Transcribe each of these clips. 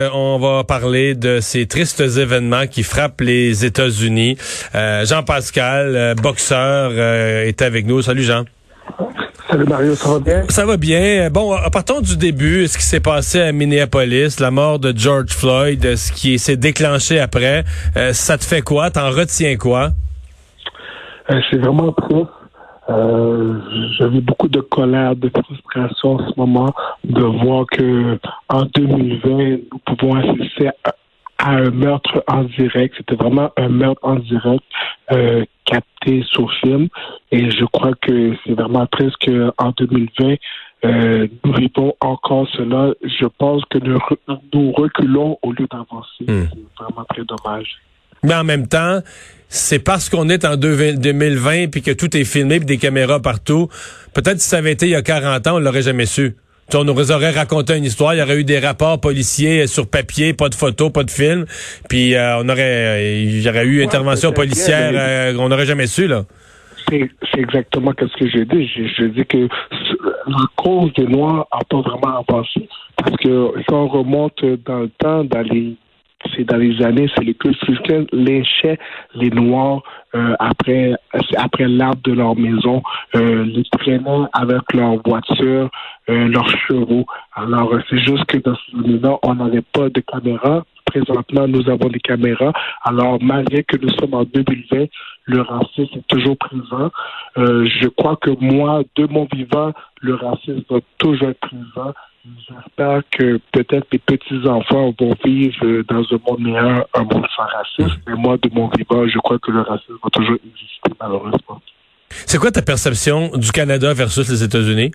Euh, on va parler de ces tristes événements qui frappent les États-Unis. Euh, Jean Pascal, euh, boxeur, est avec nous. Salut Jean. Salut Mario, ça va bien? Ça va bien. Bon, partons du début. Ce qui s'est passé à Minneapolis, la mort de George Floyd, ce qui s'est déclenché après, ça te fait quoi? T'en retiens quoi? C'est vraiment triste. Euh, J'avais beaucoup de colère, de frustration en ce moment de voir que en 2020, nous pouvons assister à, un meurtre en direct. C'était vraiment un meurtre en direct euh, capté sur film. Et je crois que c'est vraiment triste qu'en 2020, euh, nous vivons encore cela. Je pense que nous, nous reculons au lieu d'avancer. Hmm. C'est vraiment très dommage. Mais en même temps, c'est parce qu'on est en 2020 puis que tout est filmé puis des caméras partout. Peut-être si ça avait été il y a 40 ans, on l'aurait jamais su. on nous aurait raconté une histoire, il y aurait eu des rapports policiers sur papier, pas de photos, pas de films, puis euh, on aurait, il y aurait eu intervention policière, euh, on n'aurait jamais su là. C'est exactement ce que j'ai dit. Je, dis que la cause des Noirs n'a pas vraiment avancé parce que si on remonte dans le temps, dans les c'est dans les années, c'est les Cultes lynchaient les Noirs euh, après après l'arbre de leur maison, euh, les traînaient avec leur voiture, euh, leurs chevaux. Alors, c'est juste que dans ce moment-là, on n'avait pas de caméra. Présentement, nous avons des caméras. Alors, malgré que nous sommes en 2020, le racisme est toujours présent. je crois que moi, de mon vivant, le racisme va toujours être présent. J'espère que peut-être les petits-enfants vont vivre dans un monde meilleur, un monde sans racisme. Mais moi, de mon vivant, je crois que le racisme va toujours exister, malheureusement. C'est quoi ta perception du Canada versus les États-Unis?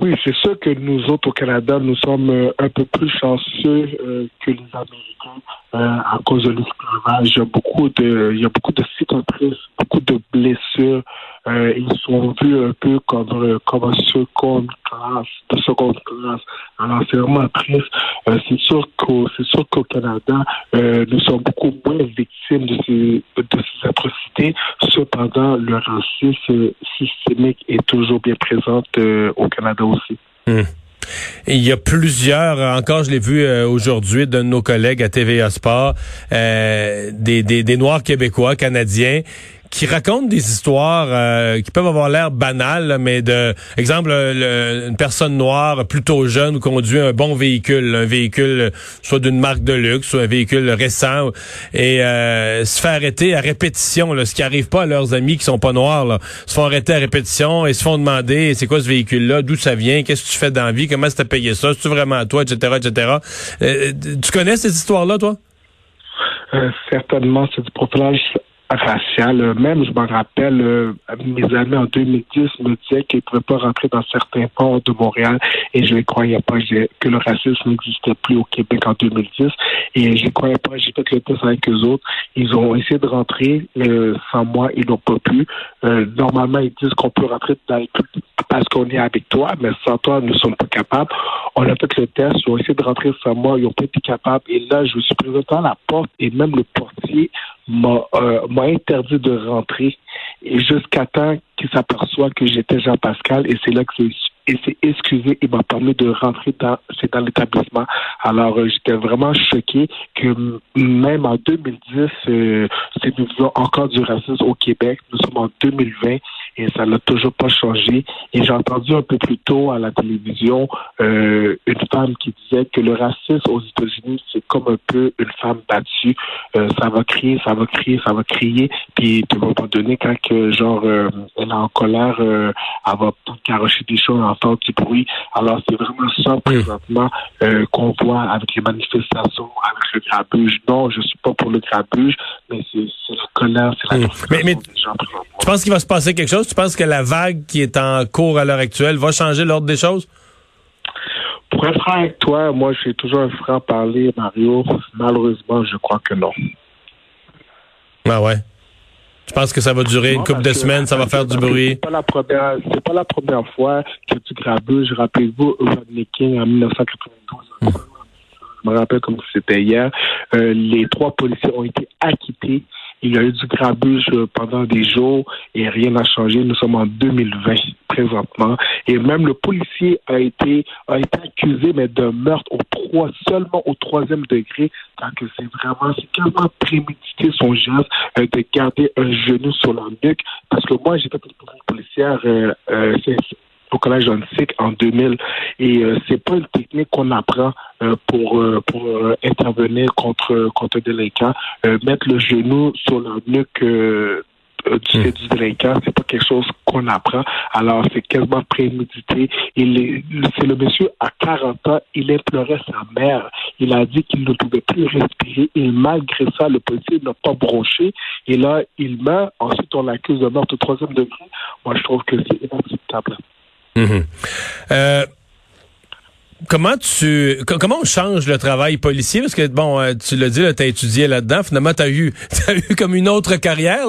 Oui, c'est sûr que nous autres au Canada, nous sommes euh, un peu plus chanceux euh, que les Américains euh, à cause de l'esclavage. Il y a beaucoup de, il y a beaucoup de cicatrices, beaucoup de blessures. Ils sont vus un peu comme comme un seconde classe, de seconde classe. Alors c'est vraiment triste. c'est sûr qu'au c'est sûr qu'au Canada, nous sommes beaucoup moins victimes de ces de ces atrocités. Cependant, le racisme systémique est toujours bien présent au Canada aussi. Hmm. Il y a plusieurs, encore je l'ai vu euh, aujourd'hui, de nos collègues à TVA Sport, euh, des, des Noirs québécois, canadiens, qui racontent des histoires euh, qui peuvent avoir l'air banales, mais de exemple une personne noire plutôt jeune conduit un bon véhicule, un véhicule soit d'une marque de luxe, soit un véhicule récent, et euh, se fait arrêter à répétition, là, ce qui arrive pas à leurs amis qui sont pas noirs, là, se font arrêter à répétition et se font demander c'est quoi ce véhicule-là, d'où ça vient, qu'est-ce que tu fais dans la vie, comment tu payé ça, c'est vraiment à toi, etc., etc. Euh, tu connais ces histoires-là, toi? certainement, c'est du profilage raciale. Même, je me rappelle, euh, mes amis en 2010 me disaient qu'ils ne pouvaient pas rentrer dans certains ports de Montréal et je ne croyais pas que le racisme n'existait plus au Québec en 2010 et je ne croyais pas. J'ai fait le test avec eux autres. Ils ont essayé de rentrer euh, sans moi, ils n'ont pas pu. Euh, normalement, ils disent qu'on peut rentrer dans parce qu'on est avec toi, mais sans toi, nous ne sommes pas capables. On a fait le test, ils ont essayé de rentrer sans moi, ils n'ont pas été capables. Et là, je me suis présenté à la porte et même le portier m'a euh, interdit de rentrer jusqu'à temps qu'il s'aperçoit que j'étais Jean-Pascal et c'est là que c'est et s'est excusé et m'a permis de rentrer dans, c'est dans l'établissement. Alors, euh, j'étais vraiment choqué que même en 2010, euh, c'est nous encore du racisme au Québec. Nous sommes en 2020 et ça n'a toujours pas changé. Et j'ai entendu un peu plus tôt à la télévision euh, une femme qui disait que le racisme aux États-Unis, c'est comme un peu une femme battue. Euh, ça va crier, ça va crier, ça va crier. Puis, à un moment donné, quand que, genre, elle est en colère, elle va carocher des choses en du bruit. Alors, c'est vraiment ça, présentement, euh, qu'on voit avec les manifestations, avec le grabuge. Non, je ne suis pas pour le grabuge, mais c'est c'est la mais, mais Tu penses qu'il va se passer quelque chose? Tu penses que la vague qui est en cours à l'heure actuelle va changer l'ordre des choses? Pour être franc avec toi, moi, je suis toujours un franc parler, Mario. Malheureusement, je crois que non. Ah ouais. Je pense que ça va durer une couple de semaines, ça va faire du bruit. C'est pas la première, c'est pas la première fois que tu grabuges. Rappelez-vous, Rodney King en 1992. Je me rappelle comme si c'était hier. Euh, les trois policiers ont été acquittés Il y a eu du grabuge pendant des jours et rien n'a changé. Nous sommes en 2020 présentement. Et même le policier a été, a été accusé, mais d'un meurtre au trois, seulement au troisième degré, c'est vraiment, c'est tellement prémédité son geste euh, de garder un genou sur la nuque. Parce que moi, j'ai fait une policière, euh, euh, au collège John-Sick en 2000. Et euh, c'est pas une technique qu'on apprend euh, pour euh, pour intervenir contre contre un délinquant. mettre le genou sur la nuque du, hmm. du délinquant, c'est pas quelque chose qu'on apprend. Alors, c'est quasiment prémédité. Il c'est le monsieur à 40 ans, il implorait sa mère. Il a dit qu'il ne pouvait plus respirer. Et malgré ça, le policier n'a pas broché. Et là, il meurt. Ensuite, on l'accuse de meurtre au troisième degré. Moi, je trouve que c'est inacceptable. Mhm. Euh, comment tu comment on change le travail policier? Parce que bon euh, tu l'as dit tu as étudié là-dedans. Finalement tu as eu as eu comme une autre carrière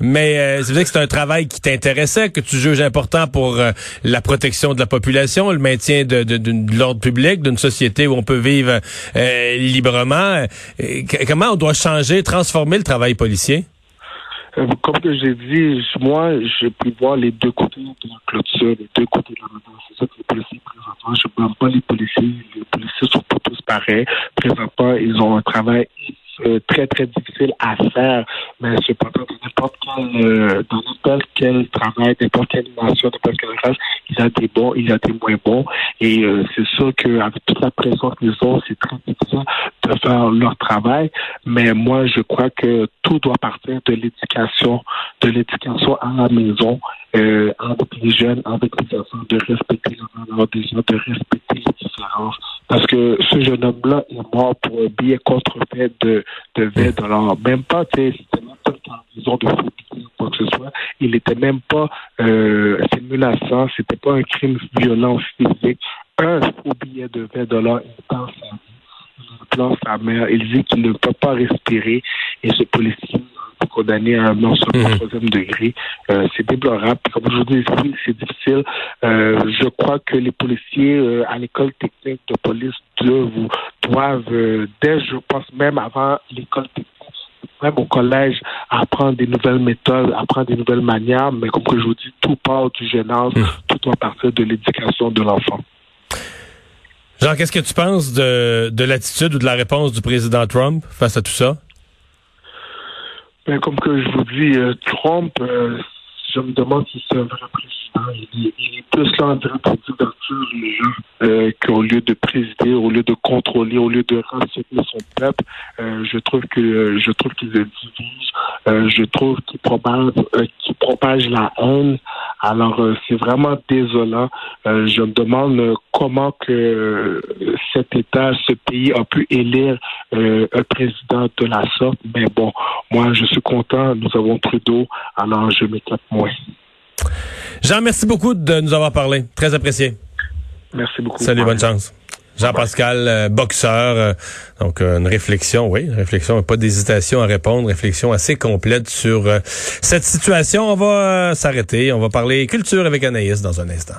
mais euh, c'est vrai que c'est un travail qui t'intéressait que tu juges important pour la protection de la population le maintien de, de, l'ordre public d'une société où on peut vivre librement. Comment on doit changer transformer le travail policier? Comme que j'ai dit, moi, j'ai pu voir les deux côtés de la clôture, les deux côtés de la médaille. C'est ça que les policiers présentement. Je ne blâme pas les policiers. Les policiers sont pas tous pareils. Présentement, ils ont un travail euh, très, très difficile à faire, mais cependant, dans n'importe quel, euh, dans n'importe quel travail, n'importe quelle nation, n'importe quelle race, il y a bons, il y a moins bons. Et euh, c'est sûr qu'avec toute la pression qu'ils ont, c'est très difficile de faire leur travail. Mais moi, je crois que tout doit partir de l'éducation, de l'éducation à la maison, euh, avec les jeunes, avec les enfants, de respecter les valeurs des gens, de respecter les différences. Parce que ce jeune homme-là est mort pour un billet contrefait de, de 20 dollars. Même pas, tu sais, c'était même pas une raison de phobie quoi que ce soit. Il n'était même pas, euh, menaçant, c'était pas un crime violent physique. Un faux billet de 20 dollars, il pense place sa mère, il dit qu'il ne peut pas respirer et ce policier condamné à un mort sur le troisième degré. Euh, c'est déplorable. Comme je vous dis, c'est difficile. Euh, je crois que les policiers euh, à l'école technique de police doivent, doivent dès, je pense même avant l'école technique, même au collège, apprendre des nouvelles méthodes, apprendre des nouvelles manières, mais comme je vous dis, tout part du jeune âge, mmh. tout doit partir de l'éducation de l'enfant. Jean, qu'est-ce que tu penses de, de l'attitude ou de la réponse du président Trump face à tout ça? Ben, comme que je vous dis, euh, Trump, euh, je me demande si c'est un vrai président. Il est, il est plus là en train de d'ouverture les gens euh, qu'au lieu de présider, au lieu de contrôler, au lieu de renseigner son peuple. Euh, je trouve que je trouve qu'il se divise. Euh, je trouve qu'il propage, euh, qu'il propage la haine. Alors c'est vraiment désolant. je me demande comment que cet État, ce pays a pu élire un président de la sorte. Mais bon, moi je suis content. Nous avons Trudeau. Alors je m'éclate moins. Jean, merci beaucoup de nous avoir parlé. Très apprécié. Merci beaucoup. Salut, bonne chance. Jean-Pascal, euh, boxeur, euh, donc euh, une réflexion, oui, une réflexion, pas d'hésitation à répondre, réflexion assez complète sur cette situation. On va s'arrêter, on va parler culture avec Anaïs dans un instant.